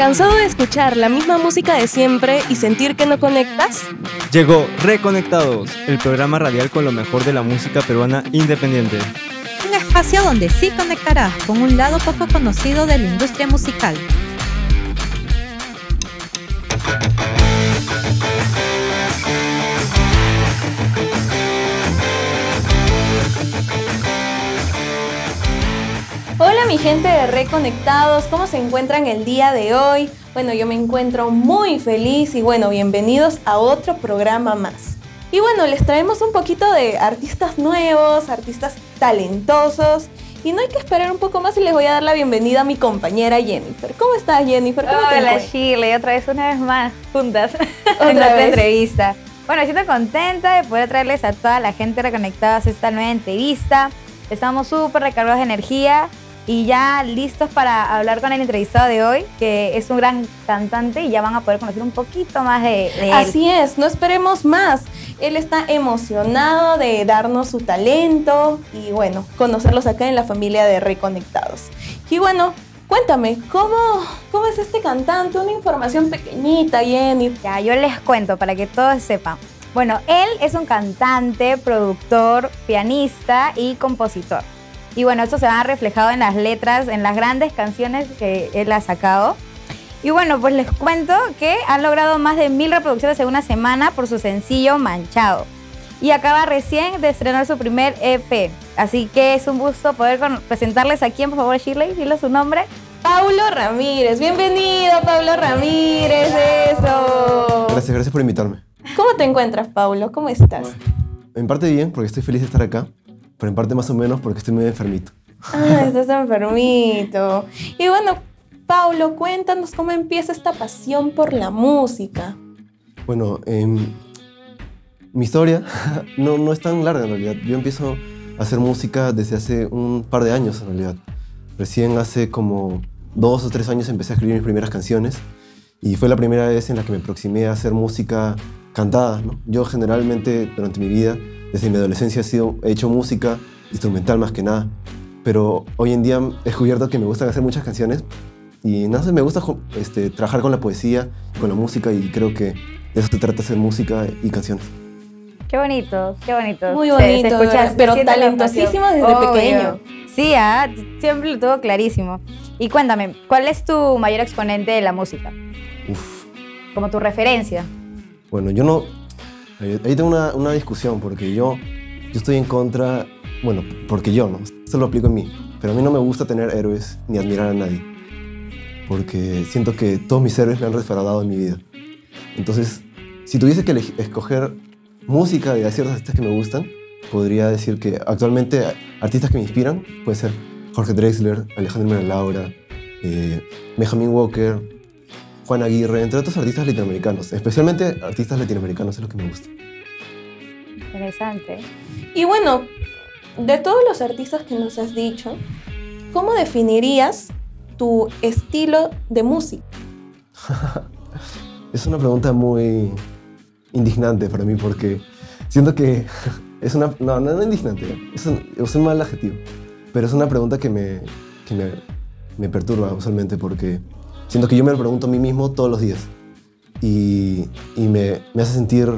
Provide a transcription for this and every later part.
¿Cansado de escuchar la misma música de siempre y sentir que no conectas? Llegó Reconectados, el programa radial con lo mejor de la música peruana independiente. Un espacio donde sí conectarás con un lado poco conocido de la industria musical. Mi gente de Reconectados, ¿cómo se encuentran el día de hoy? Bueno, yo me encuentro muy feliz y bueno, bienvenidos a otro programa más. Y bueno, les traemos un poquito de artistas nuevos, artistas talentosos. Y no hay que esperar un poco más y les voy a dar la bienvenida a mi compañera Jennifer. ¿Cómo estás Jennifer? ¿Cómo Hola te? Shirley, otra vez una vez más juntas Otra en otra vez. entrevista. Bueno, siento contenta de poder traerles a toda la gente reconectadas esta nueva entrevista. Estamos súper recargados de energía y ya listos para hablar con el entrevistado de hoy, que es un gran cantante y ya van a poder conocer un poquito más de, de él. Así es, no esperemos más. Él está emocionado de darnos su talento y bueno, conocerlos acá en la familia de Reconectados. Y bueno, cuéntame, ¿cómo, cómo es este cantante? Una información pequeñita, Jenny. Ya, yo les cuento para que todos sepan. Bueno, él es un cantante, productor, pianista y compositor. Y bueno, esto se va reflejado en las letras, en las grandes canciones que él ha sacado. Y bueno, pues les cuento que han logrado más de mil reproducciones en una semana por su sencillo Manchado. Y acaba recién de estrenar su primer EP. Así que es un gusto poder con- presentarles a quién, por favor, Shirley, dile su nombre. Paulo Ramírez, bienvenido Paulo Ramírez, eso. Gracias, gracias por invitarme. ¿Cómo te encuentras, Paulo? ¿Cómo estás? En parte bien, porque estoy feliz de estar acá, pero en parte más o menos porque estoy muy enfermito. Ah, estás enfermito. Y bueno, Paulo, cuéntanos cómo empieza esta pasión por la música. Bueno, em, mi historia no, no es tan larga en realidad. Yo empiezo a hacer música desde hace un par de años en realidad. Recién hace como dos o tres años empecé a escribir mis primeras canciones y fue la primera vez en la que me aproximé a hacer música cantada. ¿no? Yo generalmente durante mi vida, desde mi adolescencia, he, sido, he hecho música instrumental más que nada. Pero hoy en día he descubierto que me gustan hacer muchas canciones y no sé, me gusta este, trabajar con la poesía, con la música y creo que de eso se trata hacer música y canciones. Qué bonito, qué bonito. Muy Se- se bonito, escucha- ¿verdad? se Pero talentosísimo desde Obvio. pequeño. Sí, ah, siempre lo tuvo clarísimo. Y cuéntame, ¿cuál es tu mayor exponente de la música? Uf. Como tu referencia. Bueno, yo no... Ahí tengo una, una discusión porque yo, yo estoy en contra... Bueno, porque yo, ¿no? Esto lo aplico en mí. Pero a mí no me gusta tener héroes ni admirar a nadie. Porque siento que todos mis héroes me han defraudado en mi vida. Entonces, si tuviese que escoger música de ciertos artistas que me gustan, podría decir que actualmente artistas que me inspiran pueden ser Jorge Drexler, Alejandro Mena Laura, eh, Benjamin Walker, Juan Aguirre, entre otros artistas latinoamericanos. Especialmente artistas latinoamericanos es lo que me gusta. Interesante. Y bueno, de todos los artistas que nos has dicho, ¿cómo definirías tu estilo de música? Es una pregunta muy indignante para mí porque siento que es una... No, no, no indignante, es un, es un mal adjetivo, pero es una pregunta que me, que me, me perturba usualmente porque siento que yo me lo pregunto a mí mismo todos los días y, y me, me hace sentir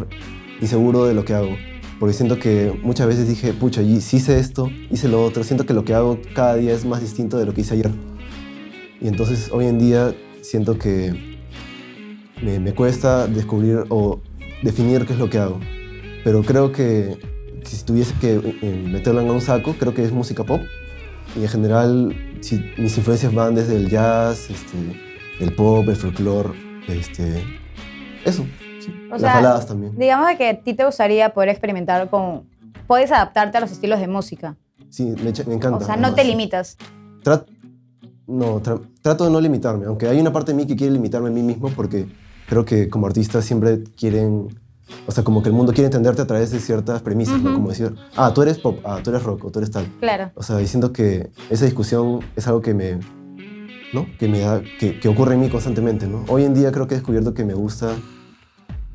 inseguro de lo que hago. Porque siento que muchas veces dije, pucha, y hice esto, hice lo otro, siento que lo que hago cada día es más distinto de lo que hice ayer. Y entonces hoy en día siento que me, me cuesta descubrir o definir qué es lo que hago. Pero creo que si tuviese que eh, meterlo en un saco, creo que es música pop. Y en general, si, mis influencias van desde el jazz, este, el pop, el folclore, este, eso. sí. O Las sea, baladas también. Digamos de que a ti te gustaría poder experimentar con... Puedes adaptarte a los estilos de música. Sí, me, encanta. O sea, no te limitas. No, tra- trato de no limitarme, aunque hay una parte de mí que quiere limitarme a mí mismo porque creo que como artistas siempre quieren, o sea, como que el mundo quiere entenderte a través de ciertas premisas. Como decir, ah, tú eres pop, ah, tú eres rock, o tú eres tal. Claro. O sea, diciendo que esa discusión es algo que me, ¿no? Que me da, que, que ocurre en mí constantemente, ¿no? Hoy en día creo que he descubierto que me gusta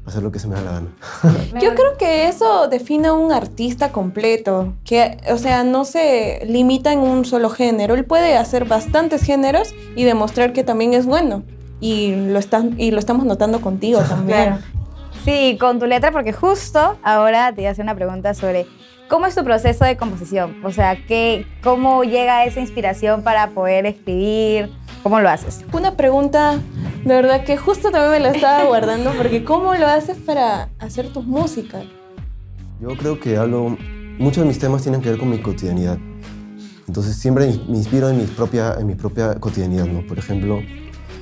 hacer lo que se me da la gana. Yo creo que eso define a un artista completo, que, o sea, no se limita en un solo género. Él puede hacer bastantes géneros y demostrar que también es bueno. y lo, están, y lo estamos notando contigo también. Claro. Sí, con tu letra, porque justo ahora te hacer una pregunta sobre cómo es tu proceso de composición. O sea, ¿qué, ¿cómo llega esa inspiración para poder escribir? ¿Cómo lo haces? Una pregunta, de verdad que justo también me la estaba guardando, porque ¿cómo lo haces para hacer tus músicas? Yo creo que hablo, muchos de mis temas tienen que ver con mi cotidianidad. Entonces siempre me inspiro en mi propia, en mi propia cotidianidad, ¿no? Por ejemplo,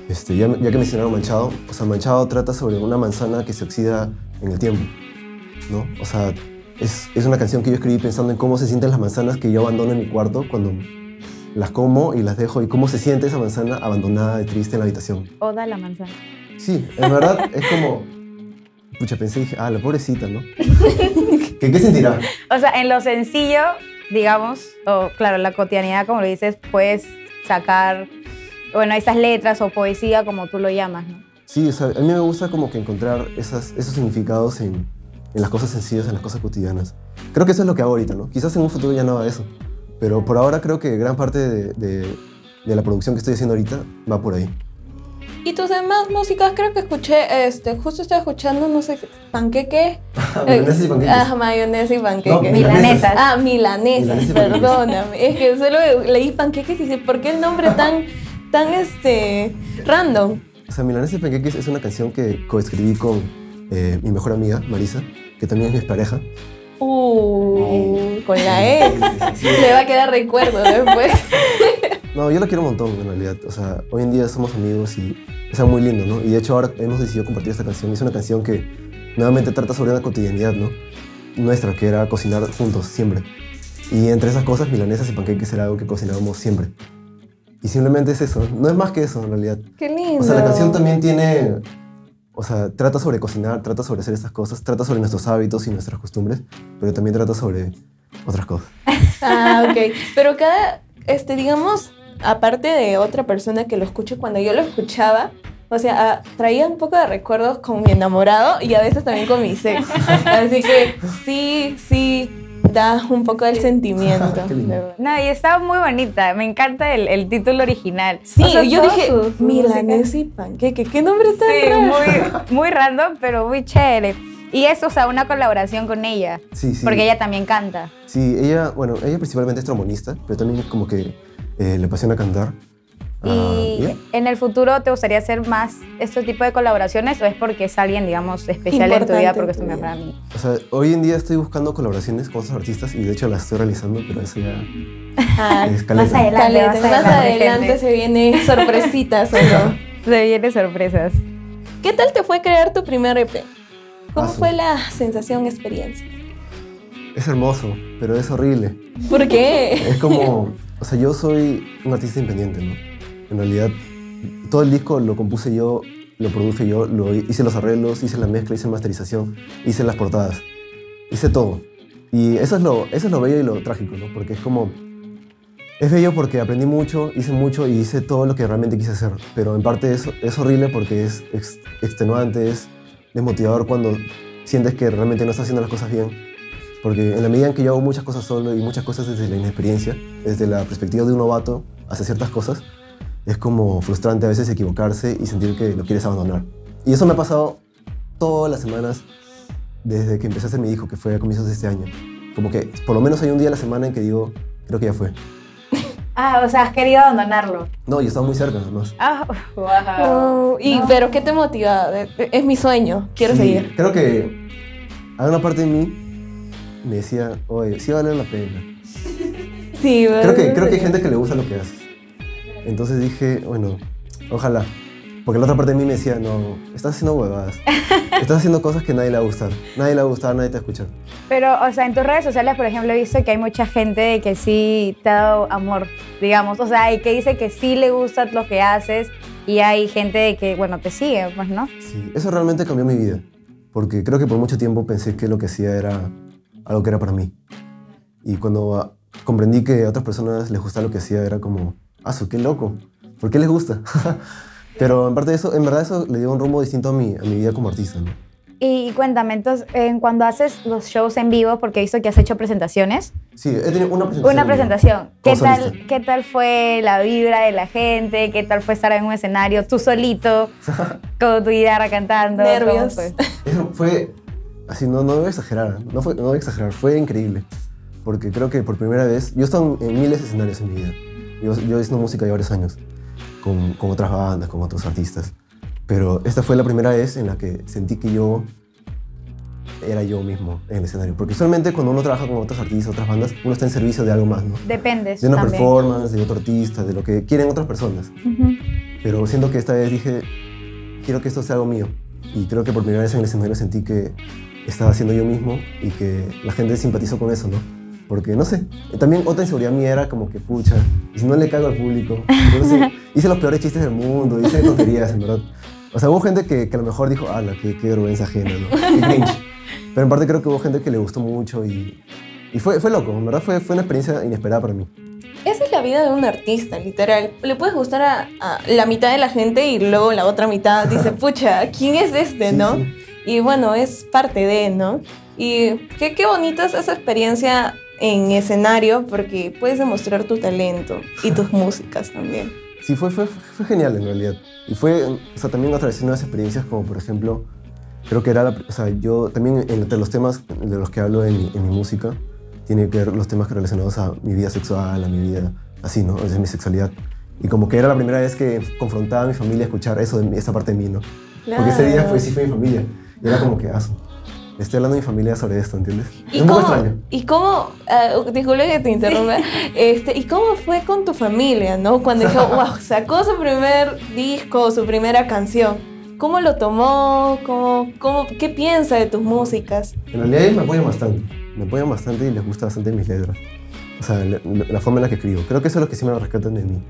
este, ya, ya que mencionaron Manchado, o sea, Manchado trata sobre una manzana que se oxida en el tiempo, ¿no? O sea, es, es una canción que yo escribí pensando en cómo se sienten las manzanas que yo abandono en mi cuarto cuando las como y las dejo y cómo se siente esa manzana abandonada y triste en la habitación. Oda la manzana. Sí, en verdad es como... Pucha, pensé y dije, ah, la pobrecita, ¿no? ¿Qué, ¿Qué sentirá? O sea, en lo sencillo, digamos, o claro, la cotidianidad, como lo dices, puedes sacar, bueno, esas letras o poesía, como tú lo llamas, ¿no? Sí, o sea, a mí me gusta como que encontrar esas, esos significados en, en las cosas sencillas, en las cosas cotidianas. Creo que eso es lo que hago ahorita, ¿no? Quizás en un futuro ya no haga eso, pero por ahora creo que gran parte de, de- de la producción que estoy haciendo ahorita va por ahí. Y tus demás músicas, creo que escuché, este, justo estaba escuchando, no sé, panqueque. Milanesas y panqueques. Ah, mayonesa y panqueques. No, Milanesas. Ah, milanesas, perdóname. Es que solo leí panqueques y dije, ¿por qué el nombre tan, tan, este, random? O sea, Milanesas y Panqueques es una canción que coescribí con eh, mi mejor amiga, Marisa, que también es mi pareja. Uh, con la ex. Le va a quedar recuerdo después. No, yo la quiero un montón en realidad. O sea, hoy en día somos amigos y es algo muy lindo, ¿no? Y de hecho ahora hemos decidido compartir esta canción. Es una canción que nuevamente trata sobre una cotidianidad, ¿no? Nuestra, que era cocinar juntos siempre. Y entre esas cosas, milanesas y panqueques era algo que cocinábamos siempre. Y simplemente es eso. No es más que eso en realidad. Qué lindo. O sea, la canción también tiene... O sea, trata sobre cocinar, trata sobre hacer estas cosas, trata sobre nuestros hábitos y nuestras costumbres, pero también trata sobre otras cosas. Ah, ok. Pero cada, este, digamos, aparte de otra persona que lo escuche, cuando yo lo escuchaba, o sea, ah, traía un poco de recuerdos con mi enamorado y a veces también con mi ex. Así que sí, sí, da un poco del sentimiento. No, y está muy bonita. Me encanta el, el título original. Sí, O sea, yo dije, milanesa y panqueque. ¿Qué nombre tan Sí, raro? muy, muy random, pero muy chévere. Y es, o sea, una colaboración con ella. Sí, sí. Porque ella también canta. Sí, ella, bueno, ella principalmente es trombonista, pero también como que eh, le apasiona cantar. Y ¿ya? en el futuro, ¿te gustaría hacer más este tipo de colaboraciones o es porque es alguien, digamos, especial en tu vida Importante porque es tu mejor vida. amigo? O sea, hoy en día estoy buscando colaboraciones con otros artistas y de hecho las estoy realizando, pero eso ya Ah, es caleta. Más adelante. caleta. más Más adelante, adelante gente. se viene sorpresitas, ¿o no? Se vienen sorpresas. ¿Qué tal te fue crear tu primer EP? ¿Cómo fue la sensación, experiencia? Es hermoso, pero es horrible. ¿Por qué? Es como, o sea, yo soy un artista independiente, ¿no? En realidad, todo el disco lo compuse yo, lo produje yo, lo hice los arreglos, hice la mezcla, hice la masterización, hice las portadas, hice todo. Y eso es lo, eso es lo bello y lo trágico, ¿no? Porque es como, es bello porque aprendí mucho, hice mucho y hice todo lo que realmente quise hacer. Pero en parte es, es horrible porque es ex- extenuante, es desmotivador cuando sientes que realmente no estás haciendo las cosas bien. Porque en la medida en que yo hago muchas cosas solo y muchas cosas desde la inexperiencia, desde la perspectiva de un novato hacia ciertas cosas, es como frustrante a veces equivocarse y sentir que lo quieres abandonar. Y eso me ha pasado todas las semanas desde que empecé a hacer mi hijo, que fue a comienzos de este año. Como que por lo menos hay un día a la semana en que digo, creo que ya fue. Ah, o sea, has querido abandonarlo. No, yo estaba muy cerca, además. Ah, wow. Oh, y, ¿Pero qué te motiva? Es mi sueño, quiero Sí, seguir. Creo que hay una parte de mí me decía, oye, sí vale la pena. Sí, Creo que, creo que hay gente que le gusta lo que haces. Entonces dije, bueno, ojalá. Porque la otra parte de mí me decía, no, estás haciendo huevadas. Estás haciendo cosas que nadie le va a gustar. Nadie le va a gustar, nadie te va a escuchar. Pero, o sea, en tus redes sociales, por ejemplo, he visto que hay mucha gente que sí te ha dado amor, digamos. O sea, y que dice que sí le gusta lo que haces y hay gente que, bueno, te sigue, pues, ¿no? Sí, eso realmente cambió mi vida. Porque creo que por mucho tiempo pensé que lo que hacía era algo que era para mí. Y cuando ah, comprendí que a otras personas les gustaba lo que hacía, era como, ah, qué loco. ¿Por qué les gusta? Pero en parte de eso, en verdad eso le dio un rumbo distinto a mi, a mi vida como artista, ¿no? Y cuéntame, entonces, en cuando haces los shows en vivo, porque he visto que has hecho presentaciones, Sí, he tenido una presentación. una presentación, ¿qué tal, solista. ¿qué tal fue la vibra de la gente? ¿Qué tal fue estar en un escenario tú solito, con tu guitarra cantando? ¿Cómo Nervios. fue? Eso fue, así, no, no voy a exagerar, no, fue, no voy a exagerar, fue increíble. Porque creo que por primera vez, yo he estado en, en miles de escenarios en mi vida. Yo, yo haciendo música ya varios años, con, con otras bandas, con otros artistas. Pero esta fue la primera vez en la que sentí que yo era yo mismo en el escenario. Porque usualmente cuando uno trabaja con otros artistas, otras bandas, uno está en servicio de algo más, ¿no? Dependes De una también. performance, de otro artista, de lo que quieren otras personas. Ujú. Pero siento que esta vez dije, quiero que esto sea algo mío. Y creo que por primera vez en el escenario sentí que estaba siendo yo mismo y que la gente simpatizó con eso, ¿no? Porque, no sé, también otra inseguridad mía era como que, pucha, y si no le cago al público. Entonces, hice los peores chistes del mundo, hice tonterías, en verdad. O sea, hubo gente que, que a lo mejor dijo, ala, qué, qué vergüenza ajena, ¿no? Qué cringe. Pero en parte creo que hubo gente que le gustó mucho y, y fue, fue loco, en verdad fue, fue una experiencia inesperada para mí. Esa es la vida de un artista, literal. Le puedes gustar a, a la mitad de la gente y luego la otra mitad dice, pucha, ¿quién es este, Sí, no? sí. Y bueno, es parte de, ¿no? Y qué, qué bonita es esa experiencia en escenario porque puedes demostrar tu talento y tus músicas también. Sí, fue, fue, fue genial en realidad. Y fue, o sea, también atravesé nuevas experiencias como por ejemplo, creo que era, la, o sea, yo también entre los temas de los que hablo en mi, en mi música, tiene que ver los temas relacionados a mi vida sexual, a mi vida, así, ¿no? Es mi sexualidad. Y como que era la primera vez que confrontaba a mi familia a escuchar eso, de esa parte de mí, ¿no? Porque ese día fue, sí fue mi familia. Y era como que, le estoy hablando a mi familia sobre esto, ¿entiendes? ¿Y es un poco cómo, extraño. ¿Y cómo, ah, disculpe que te interrumpa, este, ¿y cómo fue con tu familia, no? Cuando dijo, wow, sacó su primer disco, su primera canción. ¿Cómo lo tomó? ¿Cómo, cómo, ¿Qué piensa de tus músicas? En realidad ellos me apoyan bastante. Me apoyan bastante y les gusta bastante mis letras. O sea, la, la forma en la que escribo. Creo que eso es lo que sí me rescatan de mí.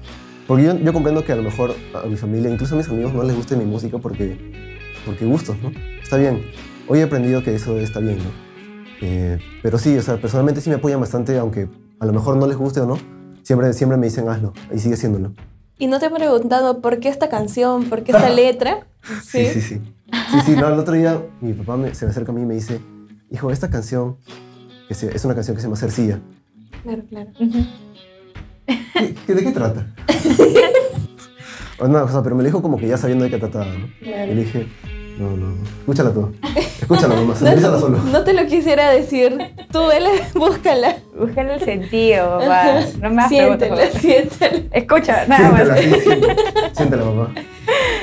Porque yo, yo comprendo que a lo mejor a mi familia, incluso a mis amigos, no les guste mi música porque, porque gustos, ¿no? Está bien. Hoy he aprendido que eso está bien, ¿no? Eh, pero sí, o sea, personalmente sí me apoyan bastante, aunque a lo mejor no les guste o no. Siempre, siempre me dicen hazlo y sigue haciéndolo. ¿Y no te he preguntado por qué esta canción, por qué esta letra? Sí, sí, sí. Sí, sí, no, el otro día mi papá me- se me acerca a mí y me dice, hijo, esta canción, que se- es una canción que se llama Cercilla, Claro, claro. ¿Qué- qué- ¿De qué trata? O no, o sea, pero me lo dijo como que ya sabiendo de qué trataba, ¿no? Claro. Y le dije, no, no, no, escúchala tú. Escúchala nomás, analízala solo. No te lo quisiera decir. Tú, vele, búscala. Búscale el sentido, papá. No me hagas preguntas, Siéntela, papá. siéntela. Escucha, nada más. Siéntela, sí, siéntela. Siéntela, papá.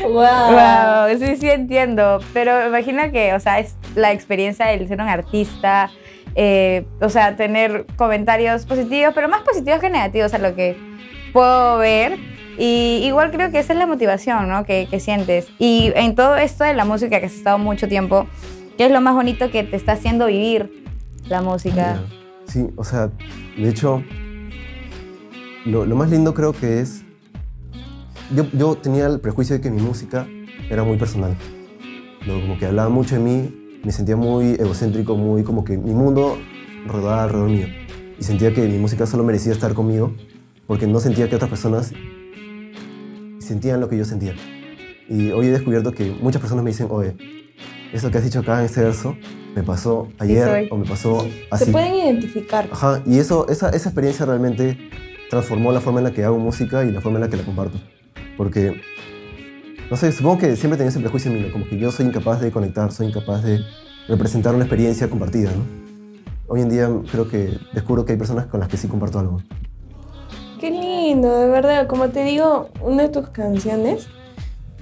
Wow. Wow, sí, sí entiendo. Pero imagino que, o sea, es la experiencia del ser un artista, eh, o sea, tener comentarios positivos, pero más positivos que negativos a lo que puedo ver. Y igual creo que esa es la motivación, ¿no? Que, que sientes. Y en todo esto de la música que has estado mucho tiempo, ¿qué es lo más bonito que te está haciendo vivir la música? Sí, o sea, de hecho, lo, lo más lindo creo que es, yo, yo tenía el prejuicio de que mi música era muy personal, ¿no? como que hablaba mucho de mí, me sentía muy egocéntrico, muy como que mi mundo rodaba alrededor mío y sentía que mi música solo merecía estar conmigo porque no sentía que otras personas sentían lo que yo sentía. Y hoy he descubierto que muchas personas me dicen, oye, eso que has dicho acá en este verso me pasó ayer o me pasó así. Se pueden identificar. Ajá, y eso, esa, esa experiencia realmente transformó la forma en la que hago música y la forma en la que la comparto. Porque, no sé, supongo que siempre tenía ese prejuicio en mí, ¿no? como que yo soy incapaz de conectar, soy incapaz de representar una experiencia compartida, ¿no? Hoy en día creo que descubro que hay personas con las que sí comparto algo. Qué lindo, de verdad. Como te digo, una de tus canciones,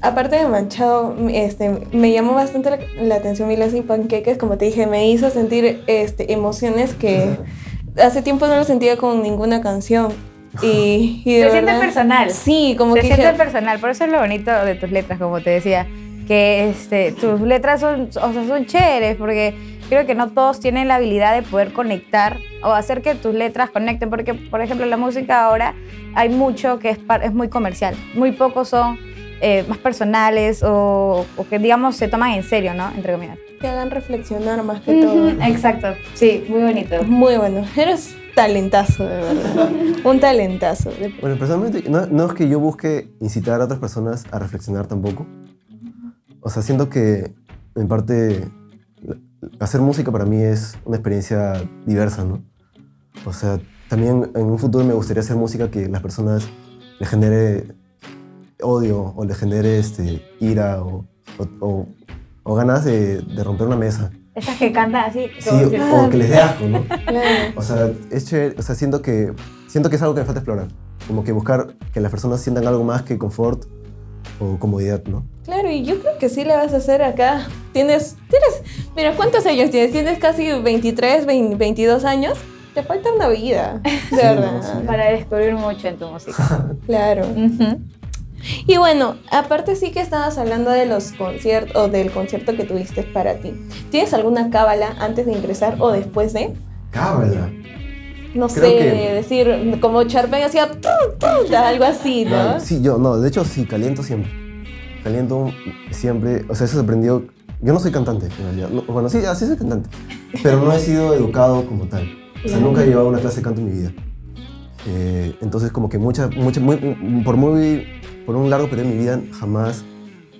aparte de Manchado, este, me llamó bastante la, la atención Milas y Panqueques. Como te dije, me hizo sentir este, emociones que hace tiempo no lo sentía con ninguna canción. Y, y de Se siente personal. Sí, como Se que siente dije, personal, por eso es lo bonito de tus letras, como te decía, que este, tus letras son, o sea, son chéveres, porque creo que no todos tienen la habilidad de poder conectar o hacer que tus letras conecten, porque, por ejemplo, la música ahora hay mucho que es, es muy comercial, muy pocos son eh, más personales o, o que, digamos, se toman en serio, ¿no? Entre comillas. te hagan reflexionar más que todo. Exacto, sí, muy bonito. Muy bueno. Eres talentazo, de verdad. Un talentazo. de- Bueno, personalmente, no, no es que yo busque incitar a otras personas a reflexionar tampoco. O sea, siento que en parte hacer música para mí es una experiencia diversa, ¿no? O sea, también en un futuro me gustaría hacer música que las personas le genere odio o le genere este, ira o, o- o- o ganas de, de romper una mesa. Esas que cantan así. Sí, o que les dé asco, ¿no? Claro. O sea, es chévere, o sea, siento que, siento que es algo que me falta explorar. Como que buscar que las personas sientan algo más que confort o comodidad, ¿no? Claro, y yo creo que sí le vas a hacer acá. Tienes, tienes, mira, ¿cuántos años tienes? Tienes casi 23, 20, 22 años. Te falta una vida, de Sí, verdad. no, sí. Para descubrir mucho en tu música. Claro. Y bueno, aparte sí que estabas hablando de los conciertos o del concierto que tuviste para ti. ¿Tienes alguna cábala antes de ingresar o después de? Cábala. No Creo sé, que- decir como Charpen hacía algo así, ¿no? Sí, yo, no, de hecho sí, caliento siempre. Caliento siempre, o sea, eso se aprendió. Yo no soy cantante, en realidad. No, bueno, sí, así soy cantante, pero no he sido educado como tal. O sea, nunca he llevado una clase de canto en mi vida. Eh, entonces, como que mucha, mucha, muy- por muy, por un largo periodo de mi vida, jamás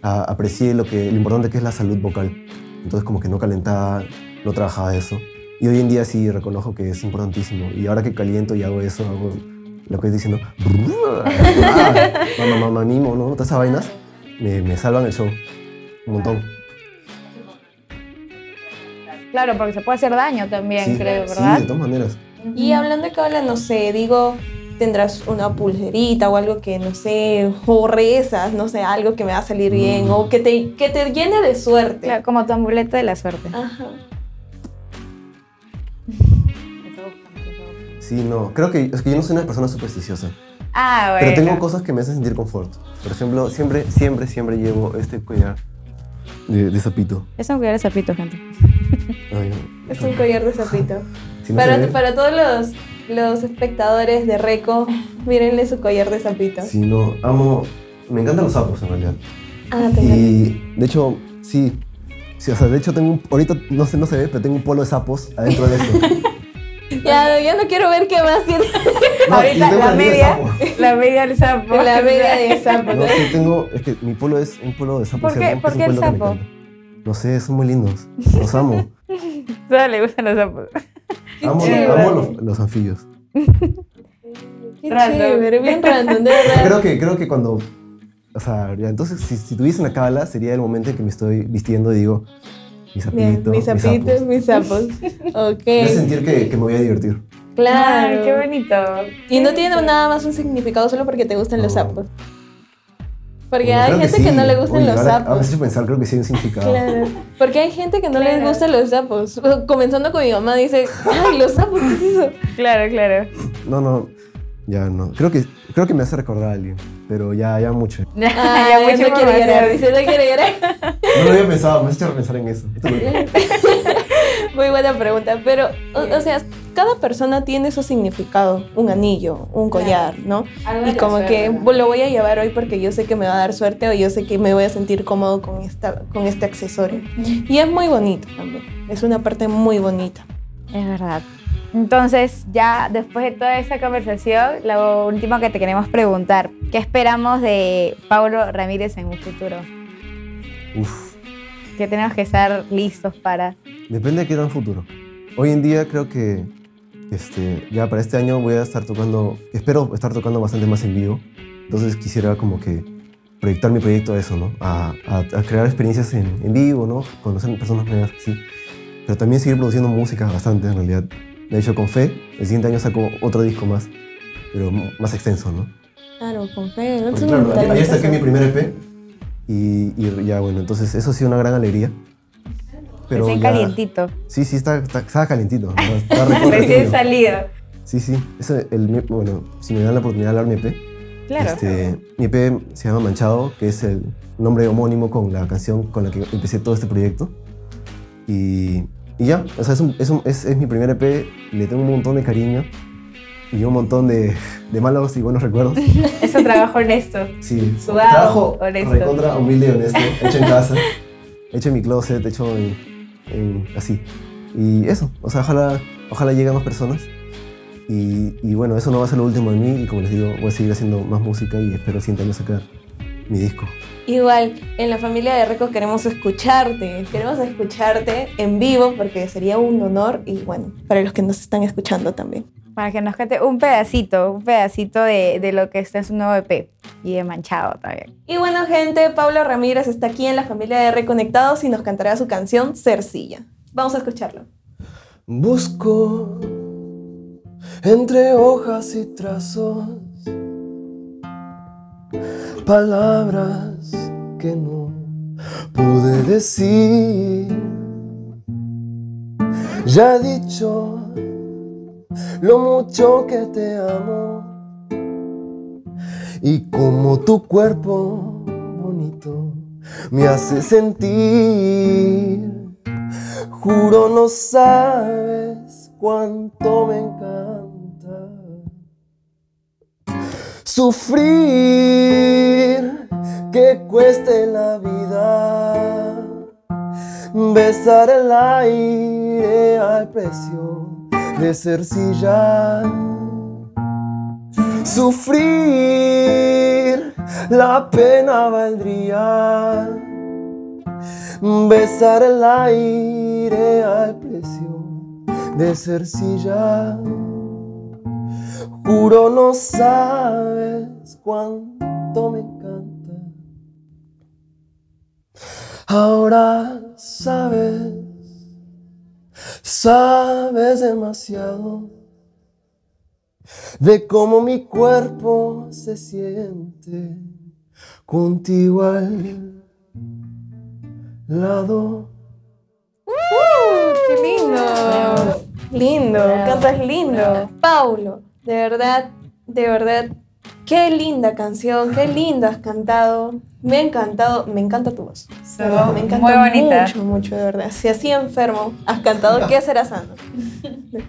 a- aprecié lo que, lo importante que es la salud vocal. Entonces, como que no calentaba, no trabajaba eso. Y hoy en día sí reconozco que es importantísimo. Y ahora que caliento y hago eso, hago lo que estoy diciendo, mamá, mamá, animo, ¿no? Todas esas vainas me, me salvan el show. Un montón. Claro, porque se puede hacer daño también, Sí, creo, sí, ¿verdad? de todas maneras. Y hablando de cábala, no sé, digo, tendrás una pulserita o algo que, no sé, o rezas, no sé, algo que me va a salir bien Mm. o que te, que te llene de suerte. Claro, como tu amuleto de la suerte. Ajá. Sí, no. Creo que es que yo no soy una persona supersticiosa. Ah, bueno. Pero tengo cosas que me hacen sentir confort. Por ejemplo, siempre, siempre, siempre llevo este collar de, de sapito. Es un collar de sapito, gente. Ay, Es un collar de sapito. si no Para, para todos los, los espectadores de Reco, mírenle su collar de sapito. Sí, no. Amo. Me encantan los sapos en realidad. Ah, te encanta. Y de hecho, sí. Sí, o sea, de hecho tengo un, ahorita no se, no se ve, pero tengo un polo de sapos adentro de esto. Ya, ya no quiero ver qué más tiene No, Ahorita la media, la media del sapo. la media de sapo. No, sí, tengo, es que mi polo es un polo de sapo. ¿Por qué- por el sapo? No sé, son muy lindos. Los amo. Solo le gustan los sapos. amo chévere. amo los, los anfibios. Qué Random. chévere, bien random, de verdad. Creo que, creo que cuando. O sea, ya, entonces, si, si tuviese una cábala, sería el momento en que me estoy vistiendo y digo, mi sapito. Mis sapitos, mis sapos. Ok. Voy a sentir que, que me voy a divertir. Claro. Ay, qué bonito. Y no tiene nada más un significado solo porque te gustan los sapos. Porque Bueno, hay gente que, sí. no le gustan Uy, los ahora- Ahora sapos. has hecho pensar, creo que sí hay un significado. Claro. Porque hay gente que no les Claro. gustan los sapos. Comenzando con mi mamá, dice, ay, los sapos, ¿qué es eso? Claro, claro. No, no, ya no. Creo que, creo que me hace recordar a alguien, pero ya, ya mucho. Ah, Ya mucha no quiere llorar, dice, no quiere llorar. No lo había pensado, me has hecho pensar en eso. Muy buena pregunta, pero, o, o sea, cada persona tiene su significado, un anillo, un collar, ¿no? Y como que "Bueno, lo voy a llevar hoy porque yo sé que me va a dar suerte o yo sé que me voy a sentir cómodo con, esta, con este accesorio. Y es muy bonito también, es una parte muy bonita. Es verdad. Entonces, ya después de toda esa conversación, lo último que te queremos preguntar, ¿qué esperamos de Pablo Ramírez en un futuro? Uf, ¿Qué tenemos que estar listos para? depende de qué tan futuro. Hoy en día creo que este, ya para este año voy a estar tocando, espero estar tocando bastante más en vivo. Entonces quisiera como que proyectar mi proyecto a eso, ¿no? A, a- a crear experiencias en, en vivo, ¿no? Conocer personas nuevas, sí. Pero también seguir produciendo música bastante, en realidad. De hecho, con fe, el siguiente año saco otro disco más, pero más extenso, ¿no? Claro, con fe. ¿no? Porque, claro, talentazo. saqué mi primer EP y, y ya, bueno, entonces eso ha sido una gran alegría. Pero Recién ya- calientito. Sí, sí, está, está, estaba calientito. ¿no? Está Recién salido. Sí, sí. Ese, el, mi- bueno, si me dan la oportunidad de hablar mi EP. Claro. Este, mi EP se llama Manchado, que es el nombre homónimo con la canción con la que empecé todo este proyecto. Y, y ya, o sea, es, un- es, un- es- es mi primer EP, le tengo un montón de cariño y un montón de, de malos y buenos recuerdos. Es un trabajo honesto. Sí, Sudado, trabajo honesto. recontra humilde y honesto, hecho en casa, hecho en mi closet, hecho en, en- así. Y eso, o sea, ojalá, ojalá lleguen más personas. Y, y bueno, eso no va a ser lo último de mí y como les digo, voy a seguir haciendo más música y espero el siguiente año sacar mi disco. Igual, en la familia de Reco queremos escucharte, queremos escucharte en vivo porque sería un honor y bueno, para los que nos están escuchando también. Para que nos cante un pedacito, un pedacito de, de lo que está en su nuevo EP y de Manchado también. Y bueno, gente, Pablo Ramírez está aquí en la familia de Reconectados y nos cantará su canción Cercilla. Vamos a escucharlo. Busco entre hojas y trazos palabras que no pude decir. Ya he dicho lo mucho que te amo y como tu cuerpo bonito me hace sentir. Juro no sabes cuánto me encanta sufrir que cueste la vida, besar el aire al precio de cercilla, sufrir la pena valdría, besar el aire al precio de cercilla. Juro no sabes cuánto me encanta. Ahora sabes, sabes demasiado de cómo mi cuerpo se siente contigo al lado. ¡Uh, ¡Qué lindo! Lindo, cantas lindo. Paulo, de verdad, de verdad, qué linda canción, qué lindo has cantado. Me ha encantado, me encanta tu voz. Me encanta Muy bonita. mucho, mucho, de verdad. Si así enfermo has cantado, ¿qué será sano?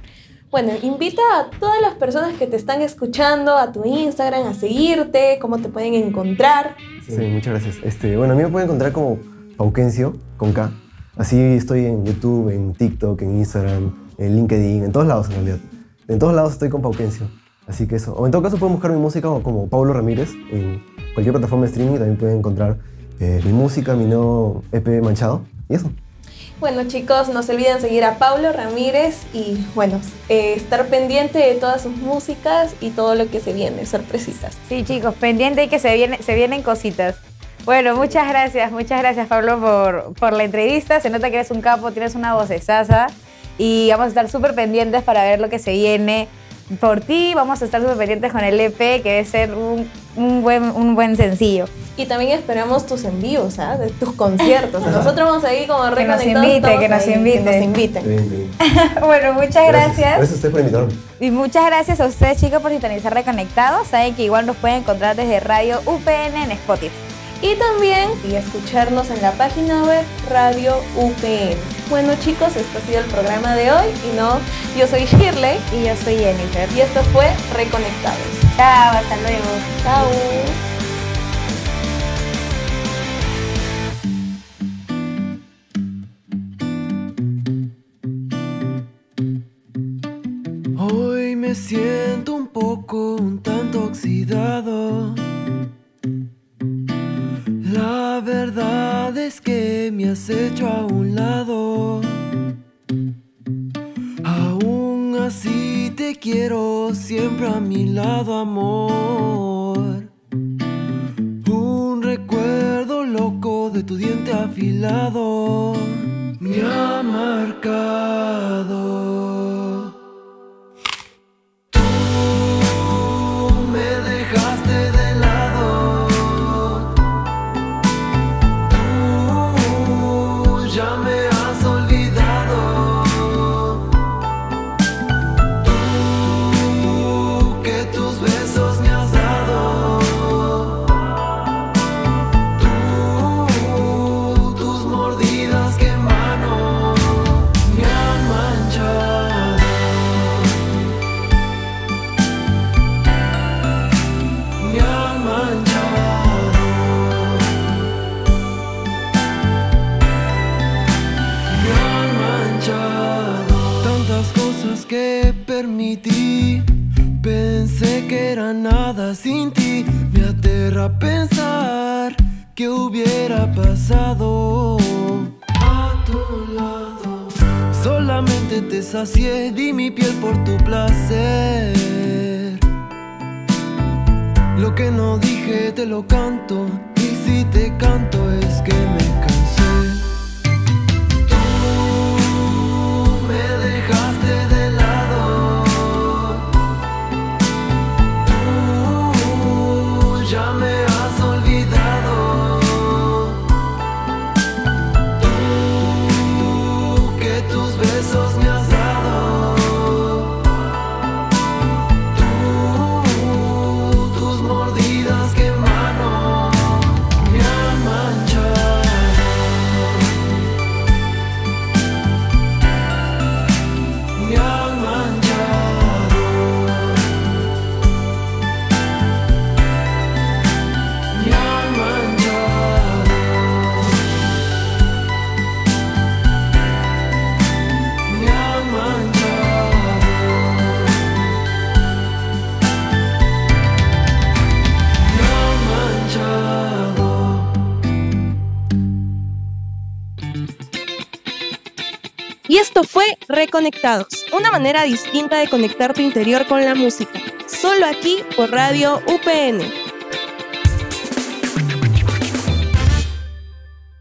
Bueno, invita a todas las personas que te están escuchando a tu Instagram a seguirte, cómo te pueden encontrar. Sí, muchas gracias. Este, bueno, a mí me pueden encontrar como Pauquencio, con K. Así estoy en YouTube, en TikTok, en Instagram, en LinkedIn, en todos lados en realidad. En todos lados estoy con Pauquencio. Así que eso. O en todo caso pueden buscar mi música como, como Pablo Ramírez en cualquier plataforma de streaming. También pueden encontrar eh, mi música, mi nuevo EP manchado. Y eso. Bueno chicos, no se olviden seguir a Pablo Ramírez y bueno, eh, estar pendiente de todas sus músicas y todo lo que se viene, sorpresitas. Sí, chicos, pendiente y que se, viene, se vienen cositas. Bueno, muchas gracias, muchas gracias Pablo por, por la entrevista. Se nota que eres un capo, tienes una vocesaza y vamos a estar súper pendientes para ver lo que se viene por ti. Vamos a estar súper pendientes con el EP, que debe ser un, un buen, un buen sencillo. Y también esperamos tus envíos, ¿ah? de tus conciertos. Nosotros vamos a ir como Que nos invite, que nos ahí, invite. Que nos. Bien, bien. bueno, muchas gracias. Gracias a ustedes por invitarme. Y muchas gracias a ustedes, chicos, por sintonizar Reconectados. Saben que igual nos pueden encontrar desde Radio UPN en Spotify. Y también y escucharnos en la página web Radio UPN. Bueno chicos, esto ha sido el programa de hoy. Y no, yo soy Shirley Y yo soy Jennifer. y esto fue Reconectados. Chao, hasta luego. Chao. Amor. Un recuerdo loco de tu diente afilado permití. Pensé que era nada sin ti. Me aterra pensar que hubiera pasado a tu lado. Solamente te sacié, di mi piel por tu placer. Lo que no dije te lo canto. Y si te canto es que me fue Reconectados, una manera distinta de conectar tu interior con la música. Solo aquí por Radio UPN.